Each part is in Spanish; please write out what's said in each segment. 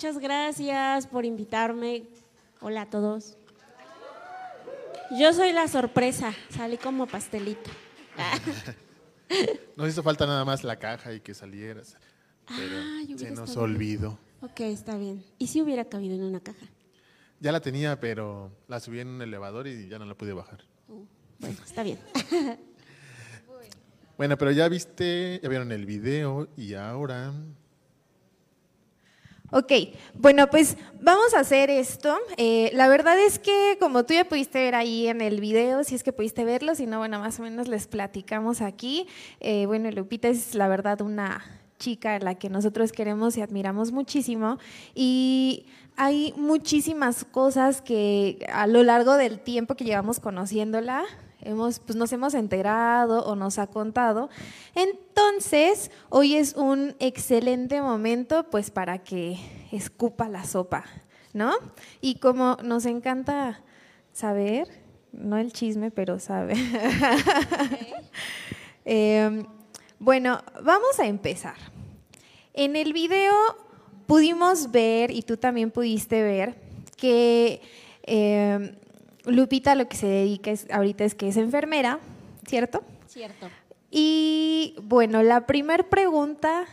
muchas gracias por invitarme. Hola a todos. Yo soy la sorpresa, salí como pastelito. Nos hizo falta nada más la caja y que salieras. Pero Ah, yo se nos bien. olvidó. Ok, está bien. ¿Y si hubiera cabido en una caja? Ya la tenía, pero la subí en un elevador y ya no la pude bajar. Bueno, está bien. Bueno, pero ya viste, ya vieron el video y ahora Ok, bueno, pues vamos a hacer esto. Eh, la verdad es que como tú ya pudiste ver ahí en el video, si es que pudiste verlo, si no, bueno, más o menos les platicamos aquí. Eh, bueno, Lupita es la verdad una chica a la que nosotros queremos y admiramos muchísimo. Y hay muchísimas cosas que a lo largo del tiempo que llevamos conociéndola, hemos, pues nos hemos enterado o nos ha contado. Entonces, hoy es un excelente momento pues para que escupa la sopa, ¿no? Y como nos encanta saber, no el chisme, pero saber. Eh, bueno, vamos a empezar. En el video pudimos ver, y tú también pudiste ver, que eh, Lupita lo que se dedica es, ahorita es que es enfermera, ¿cierto? Cierto. Y bueno, la primera pregunta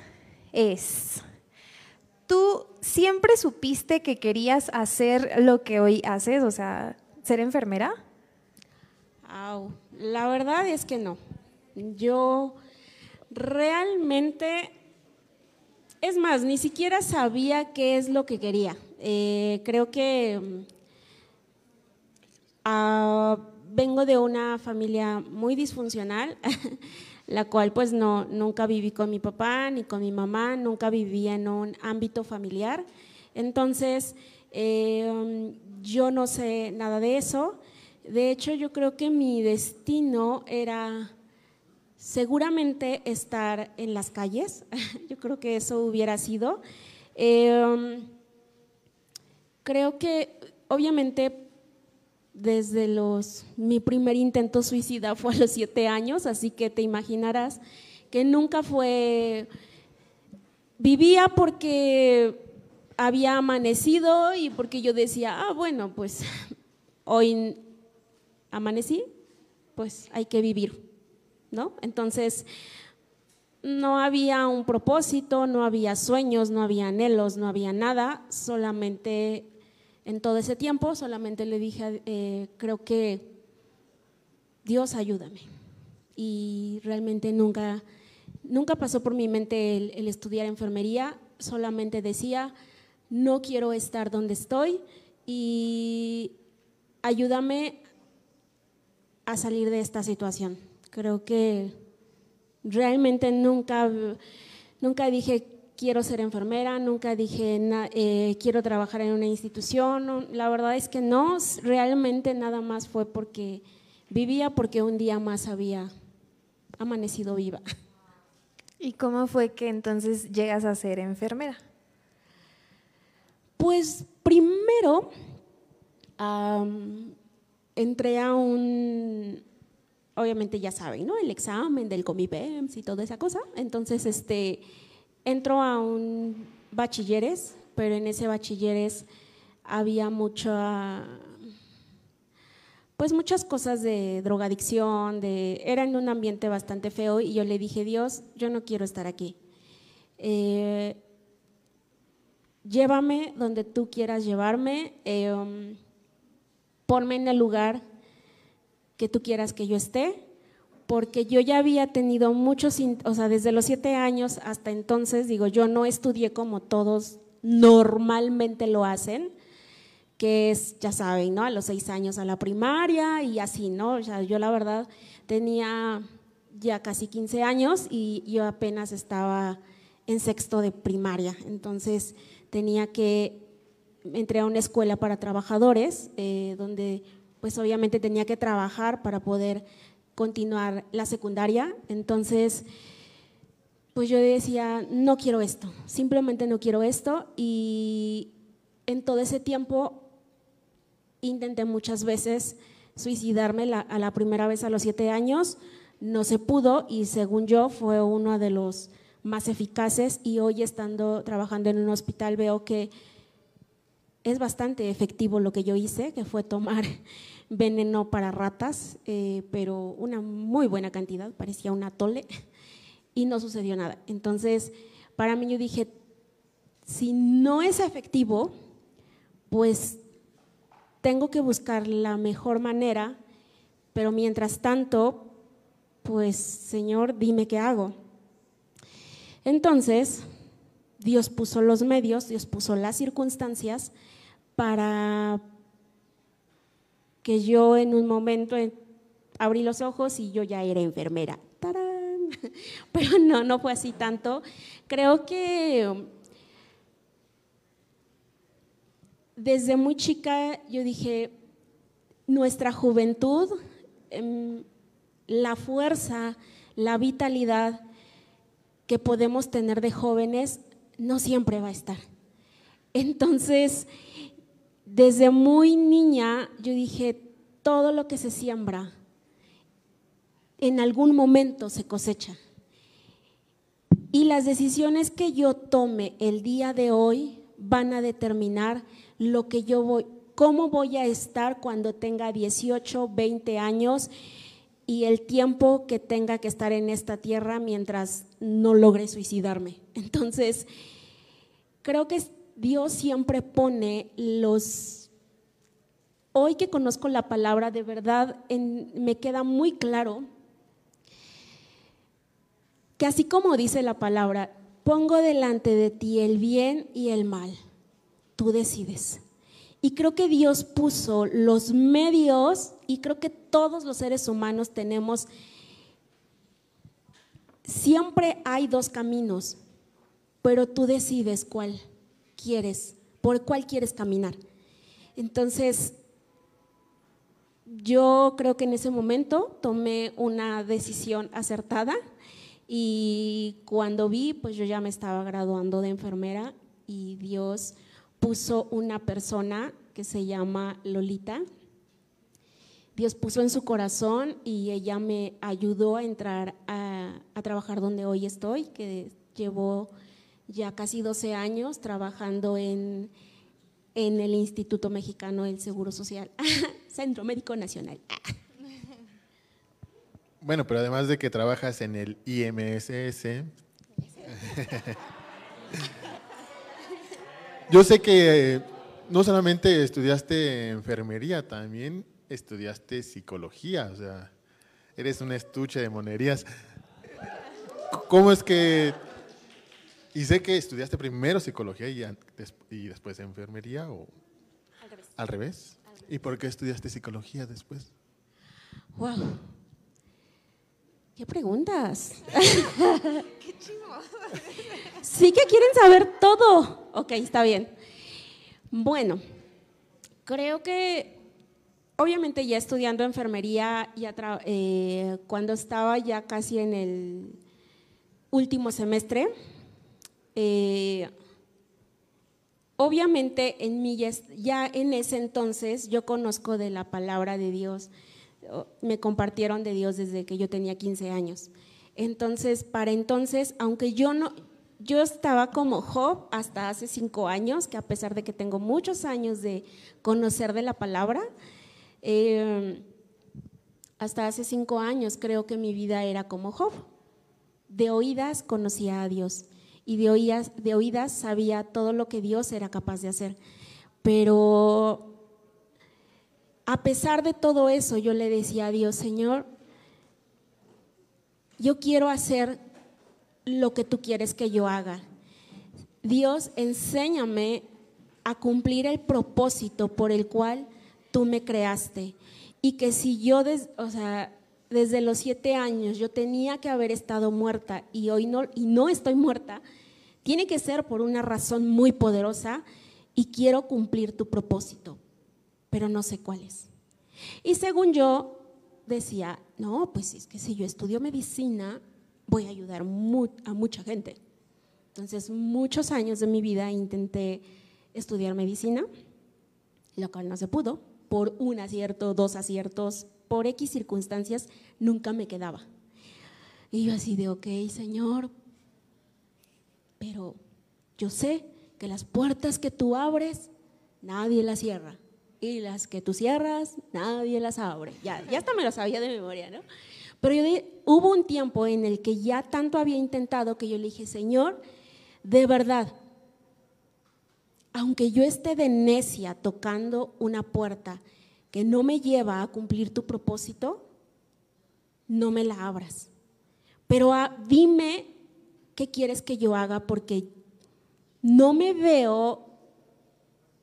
es, ¿tú siempre supiste que querías hacer lo que hoy haces, o sea, ser enfermera? Au. La verdad es que no. Yo realmente, es más, ni siquiera sabía qué es lo que quería. Eh, creo que ah, vengo de una familia muy disfuncional, la cual pues no, nunca viví con mi papá ni con mi mamá, nunca vivía en un ámbito familiar. Entonces, eh, yo no sé nada de eso. De hecho, yo creo que mi destino era seguramente estar en las calles. Yo creo que eso hubiera sido. Eh, creo que obviamente desde los mi primer intento suicida fue a los siete años, así que te imaginarás que nunca fue vivía porque había amanecido y porque yo decía, ah, bueno, pues hoy amanecí, pues hay que vivir, ¿no? Entonces, no había un propósito, no había sueños, no había anhelos, no había nada, solamente en todo ese tiempo, solamente le dije, eh, creo que Dios ayúdame. Y realmente nunca, nunca pasó por mi mente el, el estudiar enfermería, solamente decía, no quiero estar donde estoy y ayúdame a salir de esta situación. Creo que realmente nunca, nunca dije quiero ser enfermera, nunca dije eh, quiero trabajar en una institución. no, la verdad es que no, realmente nada más fue porque vivía, porque un día más había amanecido viva. ¿Y cómo fue que entonces llegas a ser enfermera? Pues primero entré a un, obviamente ya saben, ¿no? El examen del Comipems y toda esa cosa. Entonces, este, entro a un bachilleres, pero en ese bachilleres había mucha, pues muchas cosas de drogadicción, de, era en un ambiente bastante feo y yo le dije, Dios, yo no quiero estar aquí. Eh, llévame donde tú quieras llevarme, eh, um, ponme en el lugar que tú quieras que yo esté, porque yo ya había tenido muchos, o sea, desde los siete años hasta entonces, digo, yo no estudié como todos normalmente lo hacen, que es, ya saben, ¿no? A los seis años a la primaria y así, ¿no? O sea, yo la verdad tenía ya casi 15 años y yo apenas estaba en sexto de primaria, entonces tenía que, entré a una escuela para trabajadores, eh, donde pues obviamente tenía que trabajar para poder continuar la secundaria, entonces pues yo decía, no quiero esto, simplemente no quiero esto. Y en todo ese tiempo intenté muchas veces suicidarme a la primera vez a los siete años, no se pudo y según yo fue uno de los más eficaces. Y hoy estando trabajando en un hospital veo que es bastante efectivo lo que yo hice, que fue tomar veneno para ratas, eh, pero una muy buena cantidad, parecía un atole, y no sucedió nada. Entonces, para mí yo dije, si no es efectivo, pues tengo que buscar la mejor manera, pero mientras tanto, pues Señor, dime qué hago. Entonces, Dios puso los medios, Dios puso las circunstancias para que yo en un momento abrí los ojos y yo ya era enfermera. Pero no, no fue así tanto. Creo que desde muy chica yo dije, nuestra juventud, em, la fuerza, la vitalidad que podemos tener de jóvenes no siempre va a estar. Entonces, desde muy niña yo dije, todo lo que se siembra, en algún momento se cosecha. Y las decisiones que yo tome el día de hoy van a determinar lo que yo voy, cómo voy a estar cuando tenga 18, 20 años y el tiempo que tenga que estar en esta tierra mientras no logre suicidarme. Entonces, creo que Dios siempre pone los... Hoy que conozco la palabra, de verdad me queda muy claro que así como dice la palabra, pongo delante de ti el bien y el mal, tú decides. Y creo que Dios puso los medios y creo que todos los seres humanos tenemos, siempre hay dos caminos, pero tú decides cuál quieres, por cuál quieres caminar. Entonces, yo creo que en ese momento tomé una decisión acertada y cuando vi, pues yo ya me estaba graduando de enfermera y Dios puso una persona que se llama Lolita. Dios puso en su corazón y ella me ayudó a entrar a, trabajar donde hoy estoy, que llevo ya casi 12 años trabajando en, en el Instituto Mexicano del Seguro Social, Centro Médico Nacional. Bueno, pero además de que trabajas en el IMSS, yo sé que no solamente estudiaste enfermería, también estudiaste psicología, o sea, eres un estuche de monerías. ¿Cómo es que... Y sé que estudiaste primero psicología y, y después enfermería o... Al revés. ¿Al revés? ¿Y por qué estudiaste psicología después? Wow. ¿Qué preguntas? Qué sí que quieren saber todo. Ok, está bien. Bueno, creo que obviamente ya estudiando enfermería, ya eh, cuando estaba ya casi en el último semestre, eh, obviamente en mí ya en ese entonces yo conozco de la palabra de Dios me compartieron de Dios desde que yo tenía 15 años. Entonces, para entonces, aunque yo no, yo estaba como Job hasta hace cinco años, que a pesar de que tengo muchos años de conocer de la palabra, eh, hasta hace cinco años creo que mi vida era como Job. De oídas conocía a Dios y de oídas, de oídas sabía todo lo que Dios era capaz de hacer. Pero a pesar de todo eso, yo le decía a Dios, Señor, yo quiero hacer lo que tú quieres que yo haga. Dios, enséñame a cumplir el propósito por el cual tú me creaste. Y que si yo, desde los siete años yo tenía que haber estado muerta y hoy no, y no estoy muerta, tiene que ser por una razón muy poderosa y quiero cumplir tu propósito pero no sé cuál es. Y según yo decía, no, pues es que si yo estudio medicina, voy a ayudar a mucha gente. Entonces, muchos años de mi vida intenté estudiar medicina, lo cual no se pudo. Por un acierto, dos aciertos, por X circunstancias, nunca me quedaba. Y yo así de, ok, Señor, pero yo sé que las puertas que tú abres nadie las cierra. Y las que tú cierras, nadie las abre. Ya, ya hasta me lo sabía de memoria, ¿no? Pero hubo un tiempo en el que ya tanto había intentado que yo le dije, Señor, de verdad, aunque yo esté de necia tocando una puerta que no me lleva a cumplir tu propósito, no me la abras. Pero ah, dime qué quieres que yo haga porque no me veo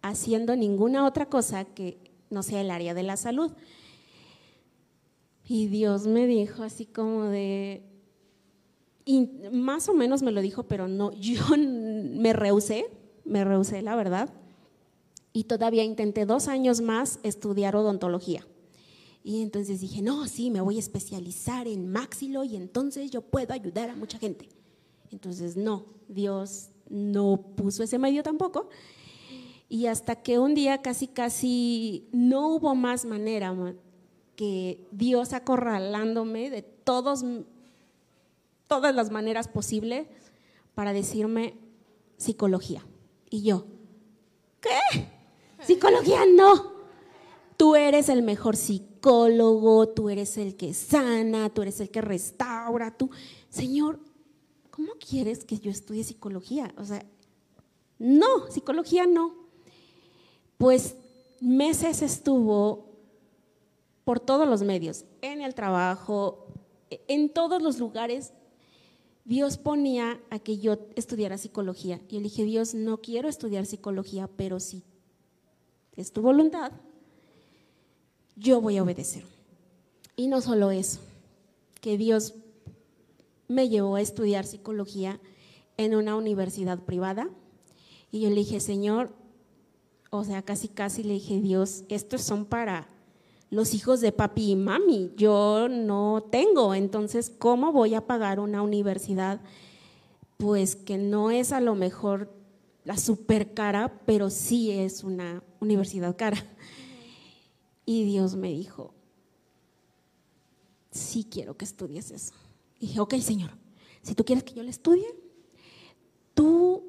haciendo ninguna otra cosa que no sea el área de la salud. Y Dios me dijo así como de, más o menos me lo dijo, pero no, yo me rehusé, me rehusé la verdad. Y todavía intenté dos años más estudiar odontología. Y entonces dije, no, sí, me voy a especializar en máxilo y entonces yo puedo ayudar a mucha gente. Entonces, no, Dios no puso ese medio tampoco. Y hasta que un día casi, casi no hubo más manera que Dios acorralándome de todos, todas las maneras posibles para decirme psicología. Y yo, ¿qué? Psicología no. Tú eres el mejor psicólogo, tú eres el que sana, tú eres el que restaura, tú. Señor, ¿cómo quieres que yo estudie psicología? O sea, no, psicología no. Pues meses estuvo por todos los medios, en el trabajo, en todos los lugares. Dios ponía a que yo estudiara psicología. Y yo le dije, Dios, no quiero estudiar psicología, pero si es tu voluntad, yo voy a obedecer. Y no solo eso, que Dios me llevó a estudiar psicología en una universidad privada. Y yo le dije, Señor, o sea, casi casi le dije, Dios, estos son para los hijos de papi y mami. Yo no tengo, entonces, ¿cómo voy a pagar una universidad? Pues que no es a lo mejor la super cara, pero sí es una universidad cara. Y Dios me dijo, sí quiero que estudies eso. Y dije, ok, Señor, si tú quieres que yo le estudie, tú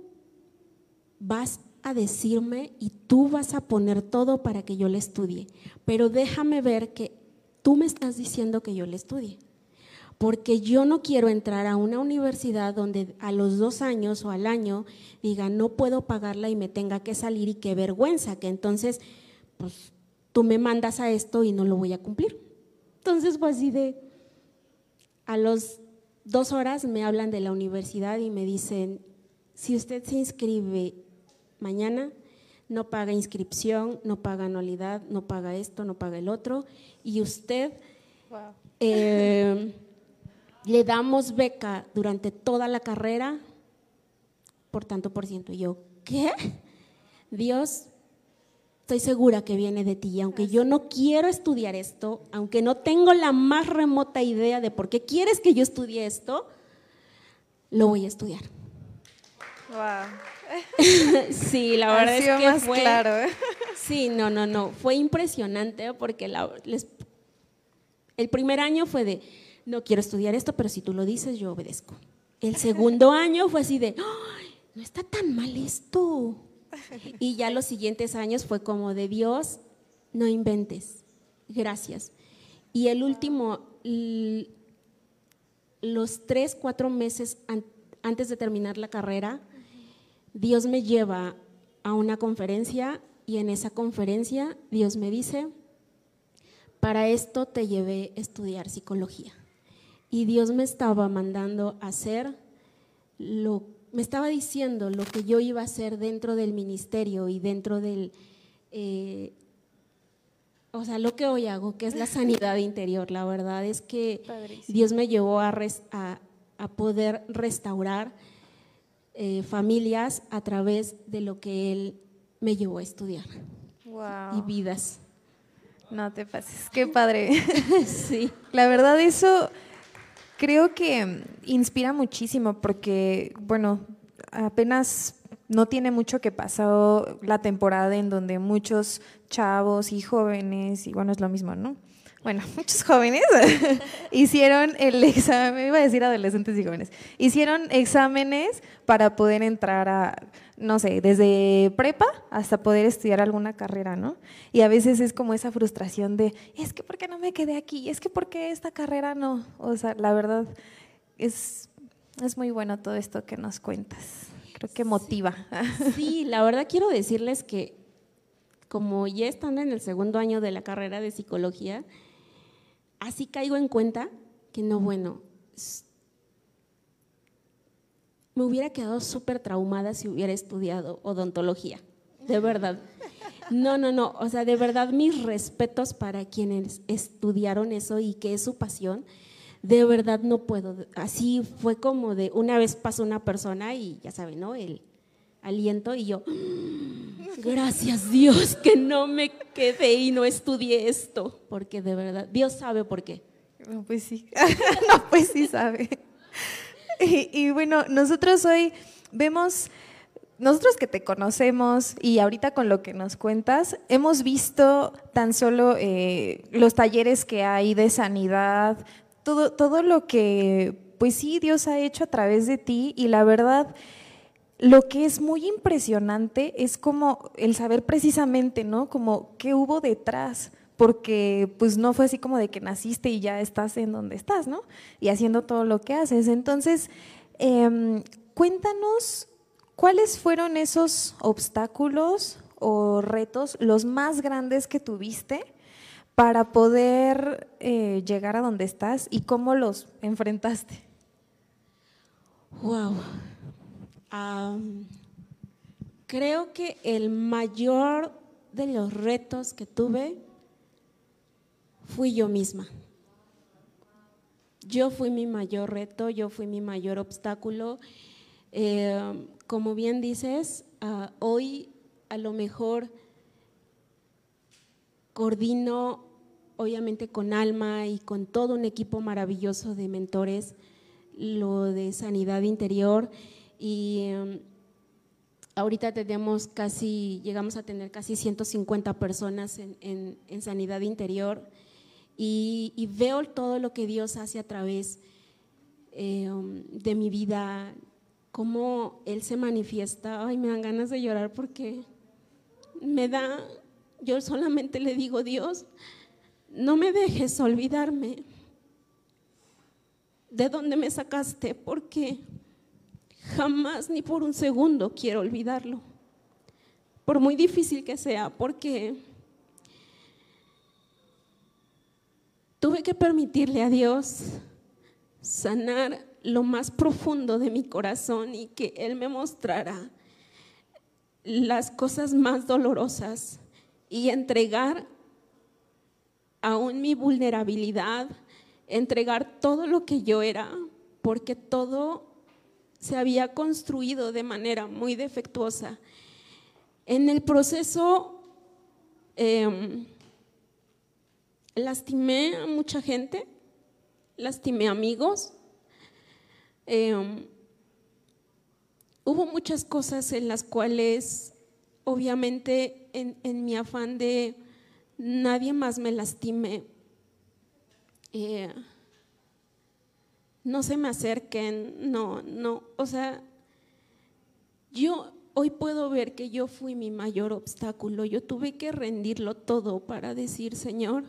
vas a decirme y tú vas a poner todo para que yo le estudie. Pero déjame ver que tú me estás diciendo que yo le estudie. Porque yo no quiero entrar a una universidad donde a los dos años o al año diga no puedo pagarla y me tenga que salir y qué vergüenza, que entonces pues tú me mandas a esto y no lo voy a cumplir. Entonces fue así de, a los dos horas me hablan de la universidad y me dicen, si usted se inscribe mañana, no paga inscripción, no paga anualidad, no paga esto, no paga el otro, y usted eh, le damos beca durante toda la carrera por tanto por ciento. Y yo, ¿qué? Dios, estoy segura que viene de ti. Y aunque yo no quiero estudiar esto, aunque no tengo la más remota idea de por qué quieres que yo estudie esto, lo voy a estudiar. sí, la verdad es que fue. Claro, ¿eh? Sí, no, no, no. Fue impresionante porque el primer año fue de no quiero estudiar esto, pero si tú lo dices, yo obedezco. El segundo año fue así de no está tan mal esto. Y ya los siguientes años fue como de Dios, no inventes. Gracias. Y el último, los tres, cuatro meses antes de terminar la carrera, Dios me lleva a una conferencia y en esa conferencia Dios me dice, para esto te llevé a estudiar psicología. Y Dios me estaba mandando a hacer lo, me estaba diciendo lo que yo iba a hacer dentro del ministerio y dentro del, eh, o sea, lo que hoy hago, que es la sanidad interior. La verdad es que Dios me llevó a, a poder restaurar eh, familias a través de lo que él me llevó a estudiar. Y vidas. No te pases, qué padre. sí. La verdad eso creo que inspira muchísimo porque, bueno, apenas no tiene mucho que pasó la temporada en donde muchos chavos y jóvenes, y bueno, es lo mismo, ¿no? bueno, muchos jóvenes hicieron el examen, iba a decir adolescentes y jóvenes, hicieron exámenes para poder entrar a, no sé, desde prepa hasta poder estudiar alguna carrera, ¿no? Y a veces es como esa frustración de, es que ¿por qué no me quedé aquí? Es que ¿por qué esta carrera no? O sea, la verdad es, es muy bueno todo esto que nos cuentas. Creo que motiva. Sí, la verdad quiero decirles que como ya están en el segundo año de la carrera de psicología, así caigo en cuenta que no, bueno, me hubiera quedado súper traumada si hubiera estudiado odontología, de verdad. No, no, no, o sea, de verdad mis respetos para quienes estudiaron eso y que es su pasión. De verdad no puedo. Así fue como de una vez pasó una persona y ya saben, ¿no? El aliento y yo, gracias Dios que no me quedé y no estudié esto, porque de verdad, Dios sabe por qué. No, pues sí, no, pues sí sabe. Y, bueno, nosotros hoy vemos, nosotros que te conocemos y ahorita con lo que nos cuentas, hemos visto tan solo eh, los talleres que hay de sanidad, todo, todo lo que, pues sí, Dios ha hecho a través de ti y la verdad lo que es muy impresionante es como el saber precisamente, ¿no? Como qué hubo detrás, porque pues no fue así como de que naciste y ya estás en donde estás, ¿no? Y haciendo todo lo que haces. Entonces, em, cuéntanos cuáles fueron esos obstáculos o retos los más grandes que tuviste para poder eh, llegar a donde estás y cómo los enfrentaste. Wow creo que el mayor de los retos que tuve fui yo misma. Yo fui mi mayor reto, yo fui mi mayor obstáculo. Eh, como bien dices, ah, hoy a lo mejor coordino, obviamente con Alma y con todo un equipo maravilloso de mentores, lo de sanidad interior y em, ahorita tenemos casi, llegamos a tener casi 150 personas en, sanidad interior y, veo todo lo que Dios hace a través em, de mi vida, cómo Él se manifiesta. Ay, me dan ganas de llorar porque me da, yo solamente le digo, Dios, no me dejes olvidarme de dónde me sacaste, porque Jamás ni por un segundo quiero olvidarlo. Por muy difícil que sea, porque tuve que permitirle a Dios sanar lo más profundo de mi corazón y que Él me mostrara las cosas más dolorosas y entregar aún mi vulnerabilidad, entregar todo lo que yo era, porque todo se había construido de manera muy defectuosa. En el proceso em, lastimé a mucha gente, lastimé amigos. Em, hubo muchas cosas en las cuales, obviamente, en, mi afán de nadie más me lastime, eh, no se me acerquen, no, no, o sea, yo hoy puedo ver que yo fui mi mayor obstáculo, yo tuve que rendirlo todo para decir, Señor,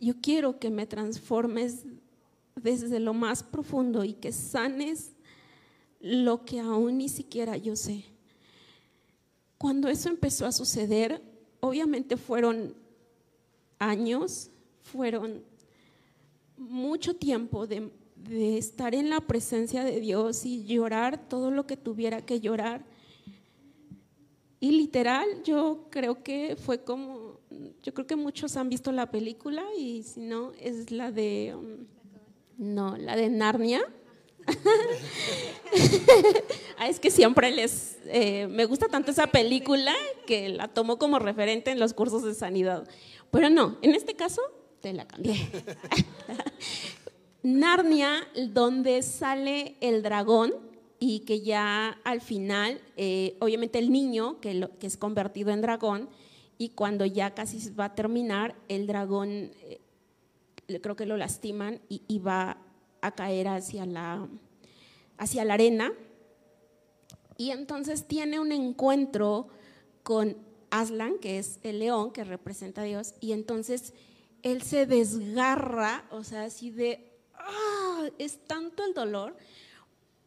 yo quiero que me transformes desde lo más profundo y que sanes lo que aún ni siquiera yo sé. Cuando eso empezó a suceder, obviamente fueron años, fueron mucho tiempo de, estar en la presencia de Dios y llorar todo lo que tuviera que llorar. Y literal, yo creo que fue como, yo creo que muchos han visto la película y si no, es la de, um, no, la de Narnia. Ah, es que siempre les, eh, me gusta tanto esa película que la tomo como referente en los cursos de sanidad. Pero no, en este caso te la cambié. Narnia, donde sale el dragón y que ya al final, eh, obviamente el niño que, es convertido en dragón y cuando ya casi va a terminar, el dragón eh, creo que lo lastiman y, va a caer hacia la, hacia la arena. Y entonces tiene un encuentro con Aslan, que es el león que representa a Dios, y entonces él se desgarra, o sea, así de, ¡ah! es tanto el dolor,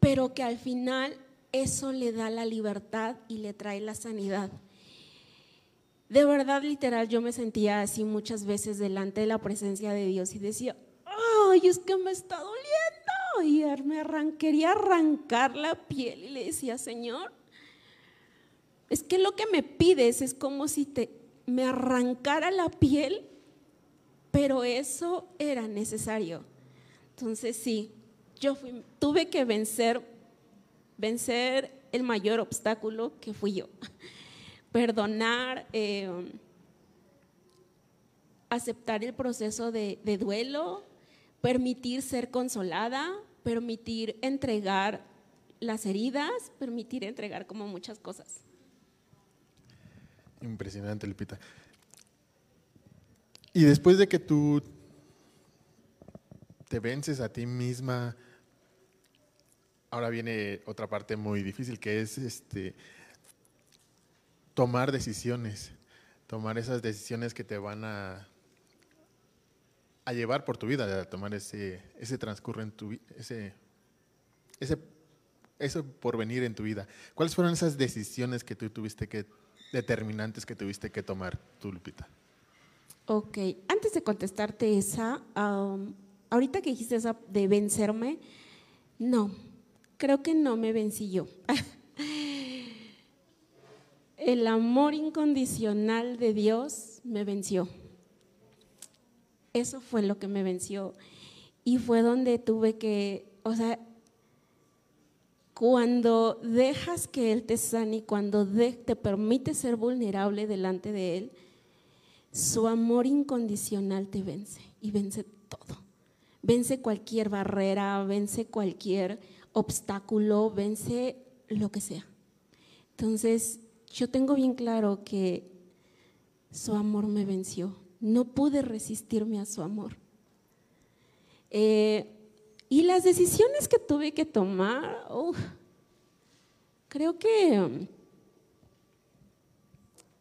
pero que al final eso le da la libertad y le trae la sanidad. De verdad, literal, yo me sentía así muchas veces delante de la presencia de Dios y decía, ay, es que me está doliendo. Y me quería arrancar la piel y le decía, Señor, es que lo que me pides es como si te, me arrancara la piel, pero eso era necesario. Entonces sí, yo tuve que vencer, vencer el mayor obstáculo que fui yo. Perdonar, eh, aceptar el proceso de, de duelo, permitir ser consolada, permitir entregar las heridas, permitir entregar como muchas cosas. Impresionante, Lupita. Y después de que tú te vences a ti misma, ahora viene otra parte muy difícil que es este tomar decisiones, tomar esas decisiones que te van a, llevar por tu vida, a tomar ese, ese transcurso en tu ese, ese, ese porvenir en tu vida. ¿Cuáles fueron esas decisiones que tú tuviste que determinantes que tuviste que tomar tú, Lupita? Ok, antes de contestarte esa, ahorita que dijiste esa de vencerme, no, creo que no me vencí yo. El amor incondicional de Dios me venció. Eso fue lo que me venció. Y fue donde tuve que, o sea, cuando dejas que Él te sane y cuando te permite ser vulnerable delante de Él, su amor incondicional te vence y vence todo. Vence cualquier barrera, vence cualquier obstáculo, vence lo que sea. Entonces, yo tengo bien claro que su amor me venció. No pude resistirme a su amor. Eh, y las decisiones que tuve que tomar, creo que,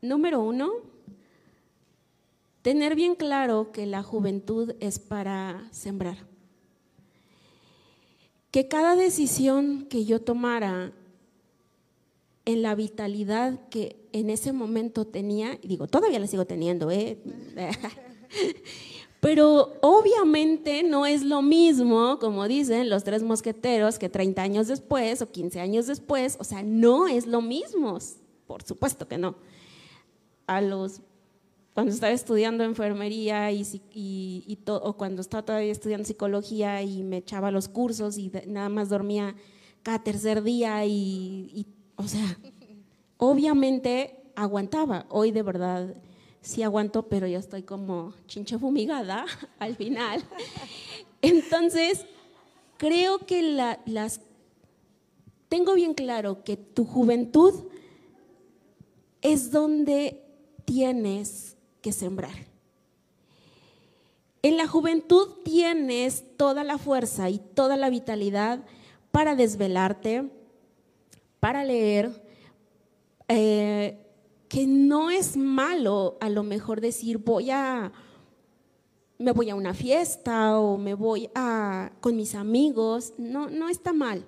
número uno, tener bien claro que la juventud es para sembrar. Que cada decisión que yo tomara en la vitalidad que en ese momento tenía, y digo, todavía la sigo teniendo, ¿eh? Pero obviamente no es lo mismo, como dicen los tres mosqueteros, que 30 años después o 15 años después, o sea, no es lo mismo, por supuesto que no. A los, cuando estaba estudiando enfermería y, y, o cuando estaba todavía estudiando psicología y me echaba los cursos y nada más dormía cada tercer día y, y o sea, obviamente aguantaba. Hoy de verdad sí aguanto, pero ya estoy como chinche fumigada al final. Entonces, creo que las... Tengo bien claro que tu juventud es donde tienes que sembrar. En la juventud tienes toda la fuerza y toda la vitalidad para desvelarte, para leer, eh, que no es malo a lo mejor decir voy a me voy a una fiesta o me voy a con mis amigos, no no está mal.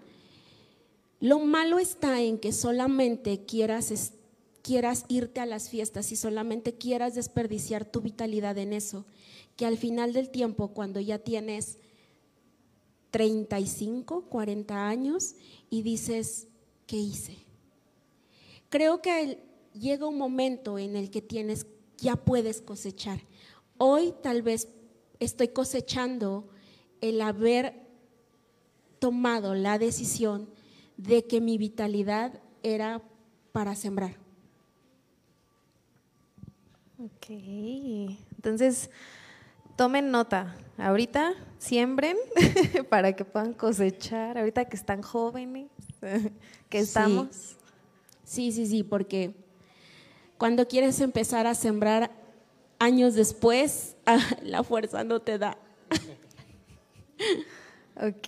Lo malo está en que solamente quieras quieras irte a las fiestas y solamente quieras desperdiciar tu vitalidad en eso, que al final del tiempo cuando ya tienes 35, 40 años y dices, ¿qué hice? Creo que llega un momento en el que tienes, ya puedes cosechar. Hoy tal vez estoy cosechando el haber tomado la decisión de que mi vitalidad era para sembrar. Ok, entonces tomen nota, ahorita siembren para que puedan cosechar, ahorita que están jóvenes, que estamos. Sí, sí, sí, porque Cuando quieres empezar a sembrar años después, la fuerza no te da. ok.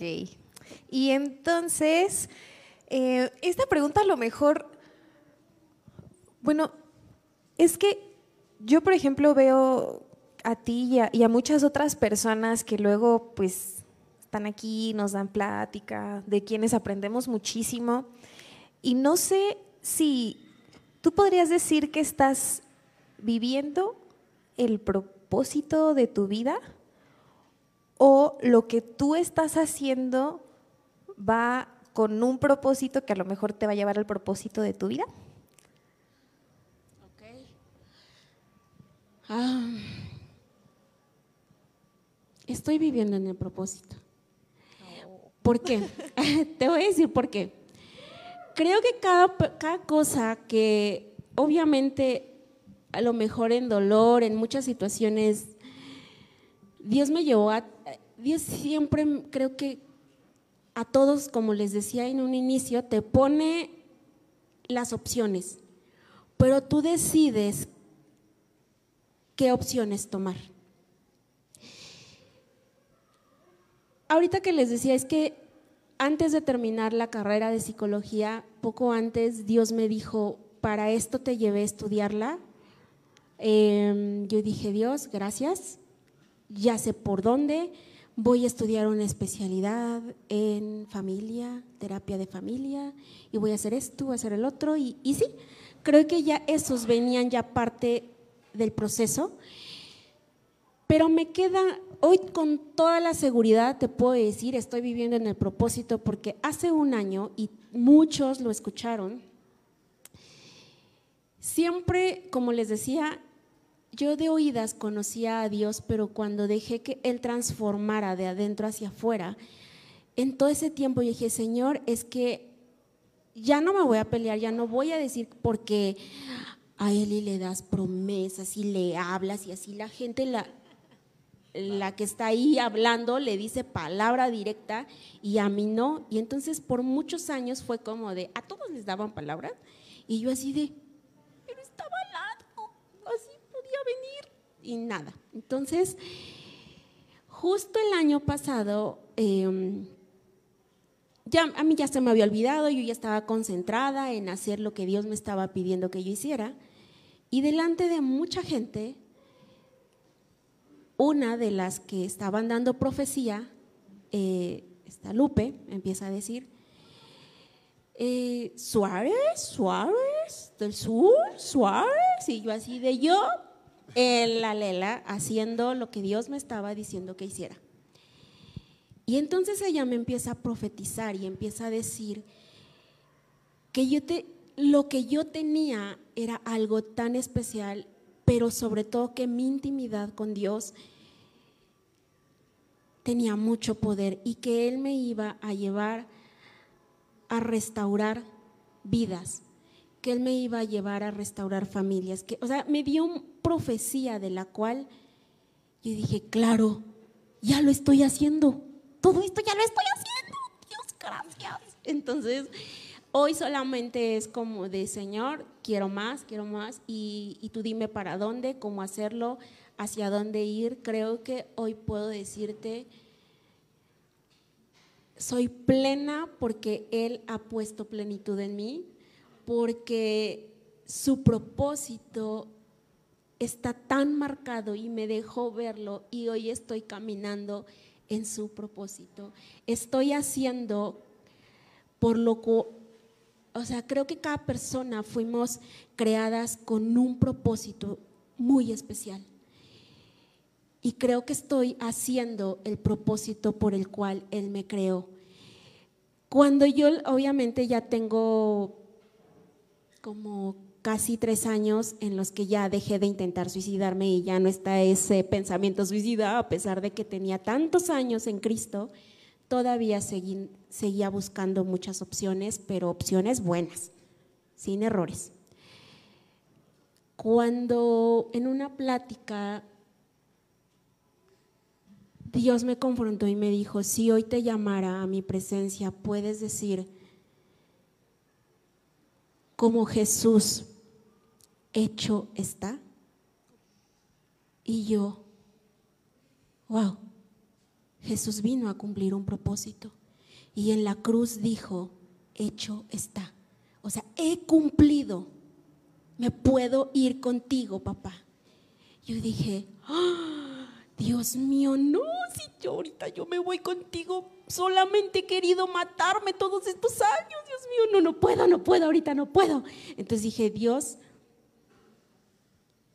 Y entonces, eh, esta pregunta a lo mejor, bueno, es que yo, por ejemplo, veo a ti y a, muchas otras personas que luego, pues, están aquí, nos dan plática, de quienes aprendemos muchísimo. Y no sé si tú podrías decir que estás viviendo el propósito de tu vida o lo que tú estás haciendo va con un propósito que a lo mejor te va a llevar al propósito de tu vida. Ah, estoy viviendo en el propósito. ¿Por qué? Te voy a decir por qué. Creo que cada, cada cosa que obviamente a lo mejor en dolor, en muchas situaciones, Dios me llevó a... Dios siempre creo que a todos, como les decía en un inicio, te pone las opciones, pero tú decides qué opciones tomar. Ahorita que les decía, es que antes de terminar la carrera de psicología, poco antes Dios me dijo, para esto te llevé a estudiarla. Em, yo dije, Dios, gracias, ya sé por dónde, voy a estudiar una especialidad en familia, terapia de familia, y voy a hacer esto, voy a hacer el otro, y, y sí, creo que ya esos venían ya parte del proceso, pero me queda, hoy con toda la seguridad te puedo decir, estoy viviendo en el propósito porque hace un año, y muchos lo escucharon, siempre, como les decía, yo de oídas conocía a Dios, pero cuando dejé que Él transformara de adentro hacia afuera, en todo ese tiempo yo dije, Señor, es que ya no me voy a pelear, ya no voy a decir porque a él y le das promesas y le hablas y así la gente, la, la que está ahí hablando, le dice palabra directa y a mí no. Y entonces por muchos años fue como de, a todos les daban palabras y yo así de, pero estaba largo, así podía venir y nada. Entonces, justo el año pasado, em, ya, a mí ya se me había olvidado, yo ya estaba concentrada en hacer lo que Dios me estaba pidiendo que yo hiciera. Y delante de mucha gente, una de las que estaban dando profecía, eh, esta Lupe, empieza a decir, eh, Suárez, Suárez, del sur, Suárez, y yo así de yo, en la lela, haciendo lo que Dios me estaba diciendo que hiciera. Y entonces ella me empieza a profetizar y empieza a decir que yo te, lo que yo tenía era algo tan especial, pero sobre todo que mi intimidad con Dios tenía mucho poder y que Él me iba a llevar a restaurar vidas, que Él me iba a llevar a restaurar familias, que, o sea, me dio una profecía de la cual yo dije, claro, ya lo estoy haciendo todo esto ya lo estoy haciendo. Dios, gracias. Entonces, hoy solamente es como de, Señor, quiero más, quiero más, y, y tú dime para dónde, cómo hacerlo, hacia dónde ir. Creo que hoy puedo decirte, soy plena porque Él ha puesto plenitud en mí, porque su propósito está tan marcado y me dejó verlo y hoy estoy caminando en su propósito. Estoy haciendo por lo que, o sea, creo que cada persona fuimos creadas con un propósito muy especial. Y creo que estoy haciendo el propósito por el cual Él me creó. Cuando yo obviamente ya tengo como casi tres años en los que ya dejé de intentar suicidarme y ya no está ese pensamiento suicida, a pesar de que tenía tantos años en Cristo, todavía seguía buscando muchas opciones, pero opciones buenas, sin errores. Cuando en una plática Dios me confrontó y me dijo, si hoy te llamara a mi presencia, puedes decir, como Jesús, hecho está. Y yo, wow, Jesús vino a cumplir un propósito. Y en la cruz dijo, hecho está. O sea, he cumplido. Me puedo ir contigo, papá. Yo dije, ¡Ah! Dios mío, no, si yo ahorita yo me voy contigo, solamente he querido matarme todos estos años, Dios mío, no, no puedo, no puedo, ahorita no puedo. Entonces dije, Dios,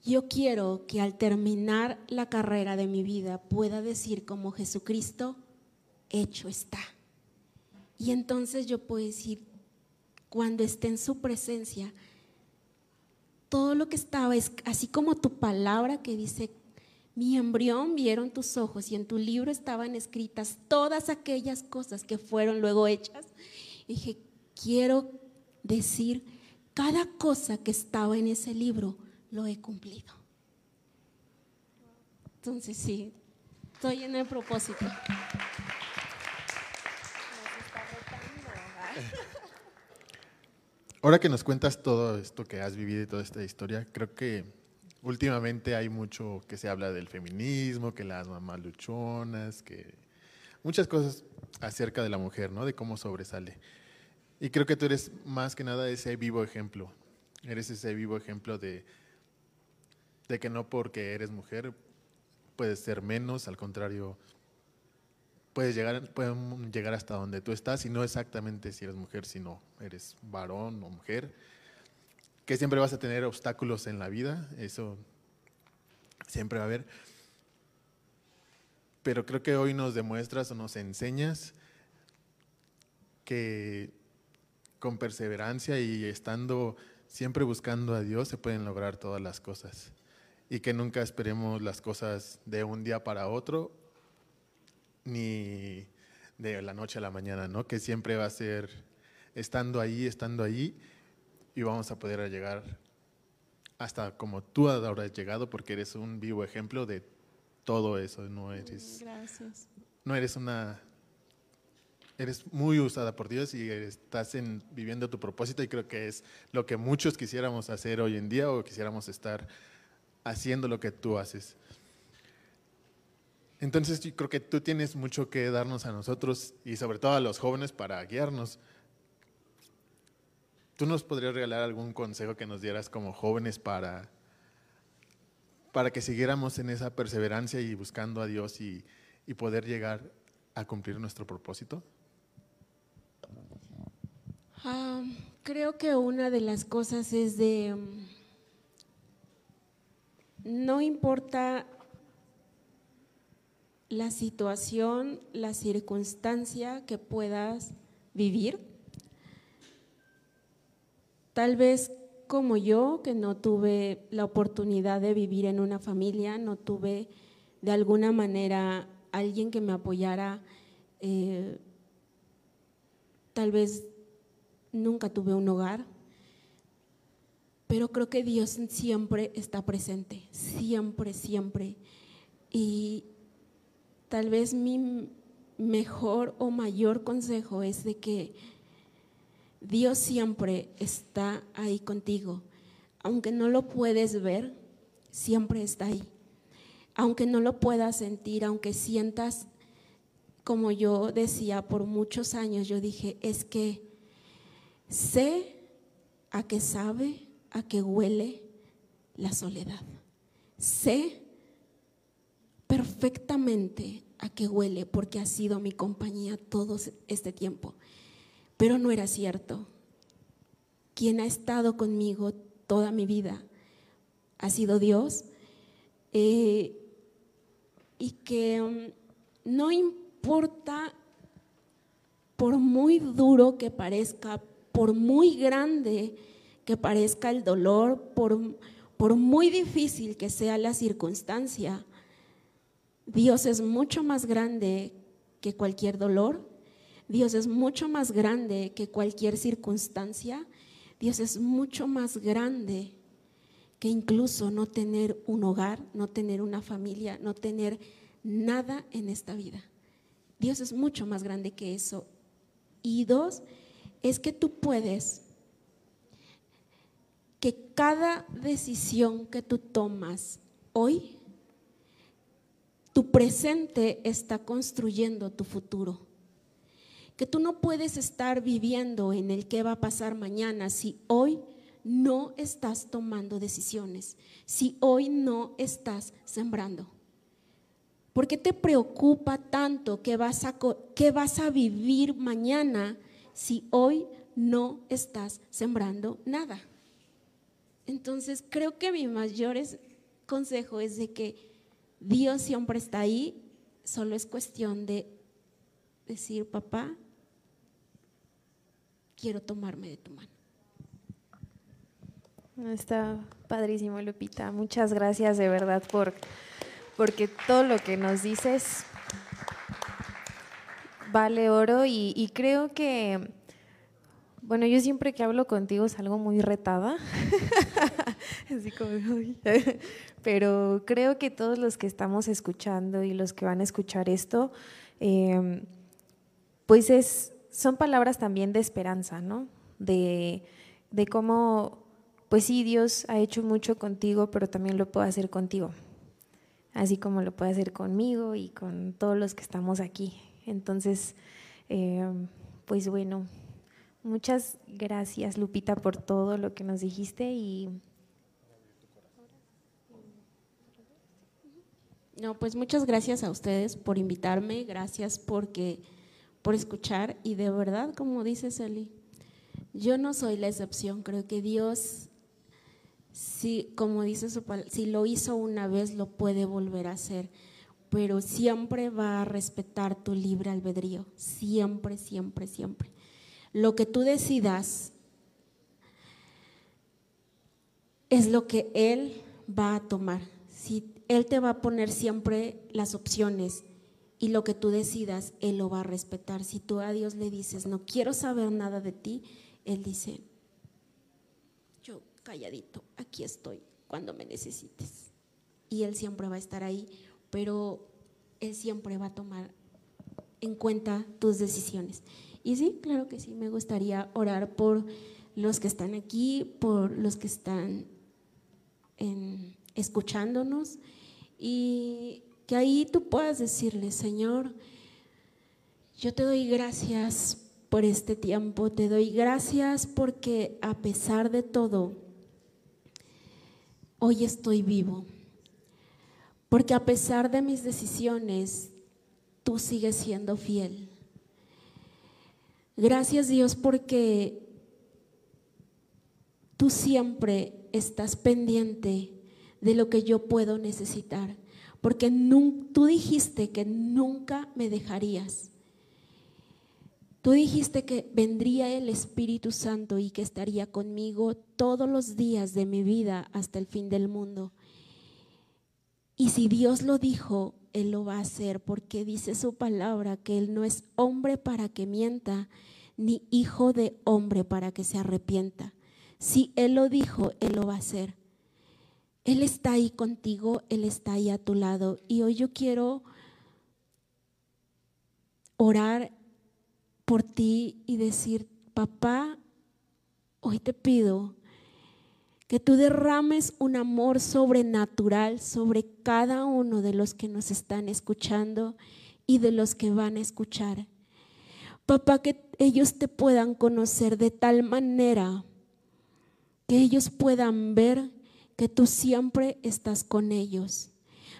yo quiero que al terminar la carrera de mi vida pueda decir como Jesucristo, hecho está. Y entonces yo puedo decir, cuando esté en su presencia, todo lo que estaba, es así como tu palabra que dice, mi embrión vieron tus ojos y en tu libro estaban escritas todas aquellas cosas que fueron luego hechas. Y dije, quiero decir, cada cosa que estaba en ese libro lo he cumplido. Entonces sí, estoy en el propósito. Ahora que nos cuentas todo esto que has vivido y toda esta historia, creo que últimamente hay mucho que se habla del feminismo, que las mamás luchonas, que muchas cosas acerca de la mujer, ¿no? De cómo sobresale. Y creo que tú eres más que nada ese vivo ejemplo. Eres ese vivo ejemplo de, de que no porque eres mujer puedes ser menos, al contrario, puedes llegar, pueden llegar hasta donde tú estás y no exactamente si eres mujer, sino eres varón o mujer, que siempre vas a tener obstáculos en la vida, eso siempre va a haber. Pero creo que hoy nos demuestras o nos enseñas que con perseverancia y estando siempre buscando a Dios se pueden lograr todas las cosas y que nunca esperemos las cosas de un día para otro ni de la noche a la mañana, ¿no? Que siempre va a ser estando ahí, estando ahí y vamos a poder llegar hasta como tú ahora has llegado porque eres un vivo ejemplo de todo eso, no eres Gracias. no eres una eres muy usada por Dios y estás en, viviendo tu propósito y creo que es lo que muchos quisiéramos hacer hoy en día o quisiéramos estar haciendo lo que tú haces. Entonces yo creo que tú tienes mucho que darnos a nosotros y sobre todo a los jóvenes para guiarnos. ¿Tú nos podrías regalar algún consejo que nos dieras como jóvenes para, para que siguiéramos en esa perseverancia y buscando a Dios y, y poder llegar a cumplir nuestro propósito? Ah, creo que una de las cosas es de, no importa la situación, la circunstancia que puedas vivir, tal vez como yo, que no tuve la oportunidad de vivir en una familia, no tuve de alguna manera alguien que me apoyara, eh, tal vez nunca tuve un hogar, pero creo que Dios siempre está presente, siempre, siempre. Y tal vez mi mejor o mayor consejo es de que Dios siempre está ahí contigo. Aunque no lo puedes ver, siempre está ahí. Aunque no lo puedas sentir, aunque sientas, como yo decía por muchos años, yo dije, es que sé a qué sabe, a qué huele la soledad. Sé perfectamente a qué huele porque ha sido mi compañía todo este tiempo. Pero no era cierto. Quien ha estado conmigo toda mi vida ha sido Dios. Eh, y que um, no importa, por muy duro que parezca, por muy grande que parezca el dolor, por, por muy difícil que sea la circunstancia, Dios es mucho más grande que cualquier dolor, Dios es mucho más grande que cualquier circunstancia, Dios es mucho más grande que incluso no tener un hogar, no tener una familia, no tener nada en esta vida. Dios es mucho más grande que eso. Y dos, es que tú puedes que cada decisión que tú tomas hoy, tu presente está construyendo tu futuro. Que tú no puedes estar viviendo en el que va a pasar mañana si hoy no estás tomando decisiones, si hoy no estás sembrando. ¿Por qué te preocupa tanto que vas a, que vas a vivir mañana si hoy no estás sembrando nada? Entonces, creo que mi mayor consejo es de que Dios siempre está ahí, solo es cuestión de decir, papá, quiero tomarme de tu mano. Está padrísimo, Lupita. Muchas gracias de verdad por porque todo lo que nos dices vale oro y, y creo que, bueno, yo siempre que hablo contigo salgo muy retada, pero creo que todos los que estamos escuchando y los que van a escuchar esto, em, pues es, son palabras también de esperanza, ¿no? De, de cómo, pues sí, Dios ha hecho mucho contigo, pero también lo puede hacer contigo así como lo puede hacer conmigo y con todos los que estamos aquí. Entonces, eh, pues bueno, muchas gracias Lupita por todo lo que nos dijiste y... No, pues muchas gracias a ustedes por invitarme, gracias porque, por escuchar y de verdad, como dice Celi, yo no soy la excepción, creo que Dios si, como dice su si lo hizo una vez, lo puede volver a hacer, pero siempre va a respetar tu libre albedrío, siempre, siempre, siempre. Lo que tú decidas es lo que Él va a tomar. Si Él te va a poner siempre las opciones y lo que tú decidas, Él lo va a respetar. Si tú a Dios le dices, no quiero saber nada de ti, Él dice, calladito, aquí estoy cuando me necesites. Y Él siempre va a estar ahí, pero Él siempre va a tomar en cuenta tus decisiones. Y sí, claro que sí, me gustaría orar por los que están aquí, por los que están escuchándonos y que ahí tú puedas decirle, Señor, yo te doy gracias por este tiempo, te doy gracias porque a pesar de todo, hoy estoy vivo. Porque a pesar de mis decisiones, tú sigues siendo fiel. Gracias Dios porque tú siempre estás pendiente de lo que yo puedo necesitar. Porque tú dijiste que nunca me dejarías. Tú dijiste que vendría el Espíritu Santo y que estaría conmigo todos los días de mi vida hasta el fin del mundo. Y si Dios lo dijo, Él lo va a hacer porque dice su palabra que Él no es hombre para que mienta, ni hijo de hombre para que se arrepienta. Si Él lo dijo, Él lo va a hacer. Él está ahí contigo, Él está ahí a tu lado. Y hoy yo quiero orar por ti y decir, papá, hoy te pido que tú derrames un amor sobrenatural sobre cada uno de los que nos están escuchando y de los que van a escuchar. Papá, que ellos te puedan conocer de tal manera que ellos puedan ver que tú siempre estás con ellos.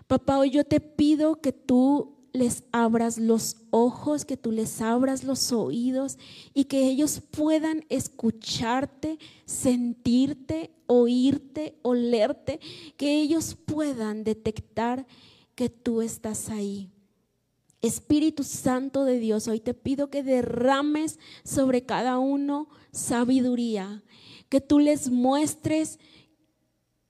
Papá, hoy yo te pido que tú les abras los ojos, que tú les abras los oídos y que ellos puedan escucharte, sentirte, oírte, olerte, que ellos puedan detectar que tú estás ahí. Espíritu Santo de Dios, hoy te pido que derrames sobre cada uno sabiduría, que tú les muestres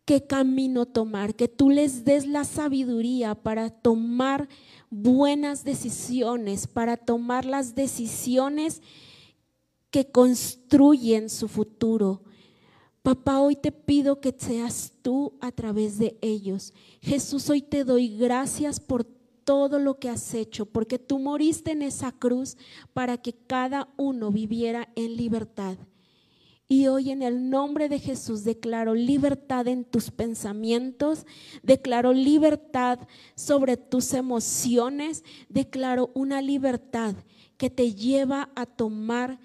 qué camino tomar, que tú les des la sabiduría para tomar buenas decisiones, para tomar las decisiones que construyen su futuro. Papá, hoy te pido que seas tú a través de ellos. Jesús, hoy te doy gracias por todo lo que has hecho, porque tú moriste en esa cruz para que cada uno viviera en libertad. Y hoy en el nombre de Jesús declaro libertad en tus pensamientos, declaro libertad sobre tus emociones, declaro una libertad que te lleva a tomar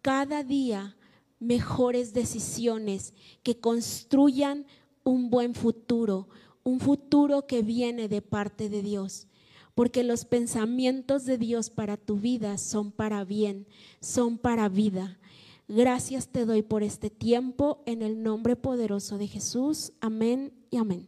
cada día mejores decisiones que construyan un buen futuro, un futuro que viene de parte de Dios. Porque los pensamientos de Dios para tu vida son para bien, son para vida. Gracias te doy por este tiempo en el nombre poderoso de Jesús. Amén y amén.